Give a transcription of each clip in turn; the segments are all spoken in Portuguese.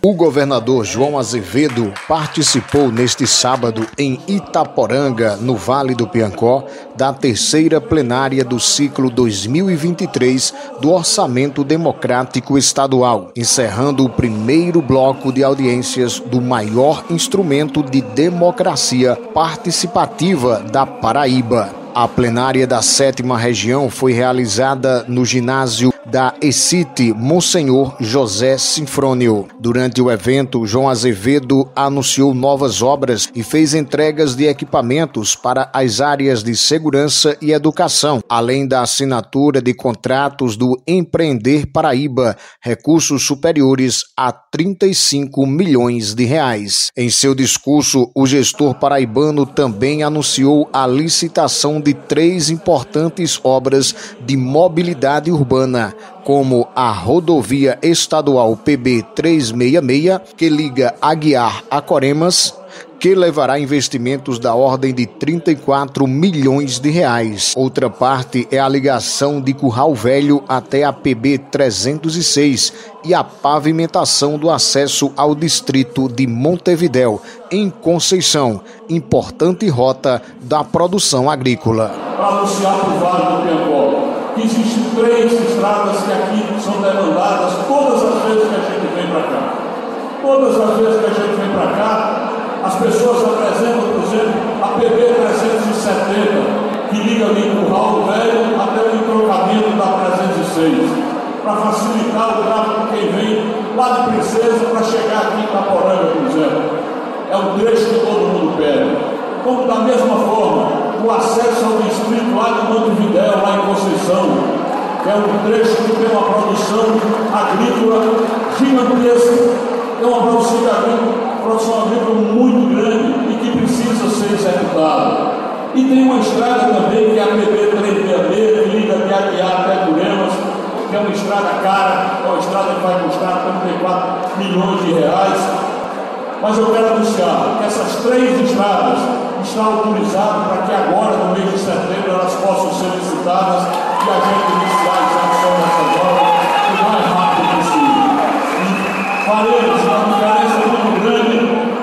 O governador João Azevedo participou neste sábado em Itaporanga, no Vale do Piancó, da terceira plenária do ciclo 2023 do Orçamento Democrático Estadual, encerrando o primeiro bloco de audiências do maior instrumento de democracia participativa da Paraíba. A plenária da sétima região foi realizada no ginásio da ECIT Monsenhor José Sinfrônio. Durante o evento, João Azevedo anunciou novas obras e fez entregas de equipamentos para as áreas de segurança e educação, além da assinatura de contratos do Empreender Paraíba, recursos superiores a 35 milhões de reais. Em seu discurso, o gestor paraibano também anunciou a licitação de três importantes obras de mobilidade urbana como a rodovia estadual PB 366, que liga Aguiar a Coremas, que levará investimentos da ordem de 34 milhões de reais. Outra parte é a ligação de Curral Velho até a PB 306 e a pavimentação do acesso ao distrito de Montevidéu, em Conceição, importante rota da produção agrícola. Para existem três estradas que aqui são demandadas todas as vezes que a gente vem para cá. Todas as vezes que a gente vem para cá, as pessoas apresentam, por exemplo, a PB 370, que liga ali o Raul Velho até o entrocamento da 306, para facilitar o tráfego de quem vem lá de Princesa para chegar aqui em Caporanga, por exemplo. É um trecho que todo mundo pede. Como da mesma forma, o acesso ao distrito lá de Montevidéu, lá em Conceição, que é um trecho que tem uma produção agrícola gigantesca, é uma produção agrícola produção agrícola muito grande e que precisa ser executada. E tem uma estrada também, que é a PB 366, que liga de Aguiar até Curemas, que é uma estrada cara, é uma estrada que vai custar 34 milhões de reais. Mas eu quero anunciar que essas três estradas estão autorizadas para que agora, no mês de setembro, elas possam ser licitadas e a gente iniciar a execução dessas obras o mais rápido possível. Faremos uma diferença muito grande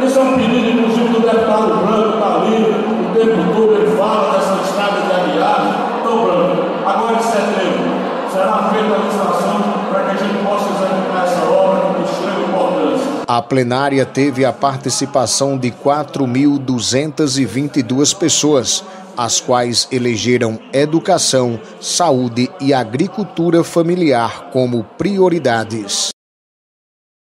esse é um pedido, inclusive, do deputado Branco, está ali, o tempo todo ele fala dessa estrada de aliagem. Então, Branco, agora em setembro, será feita a licitação para que a gente possa executar essa obra de extrema importância. A plenária teve a participação de 4.222 pessoas, as quais elegeram educação, saúde e agricultura familiar como prioridades.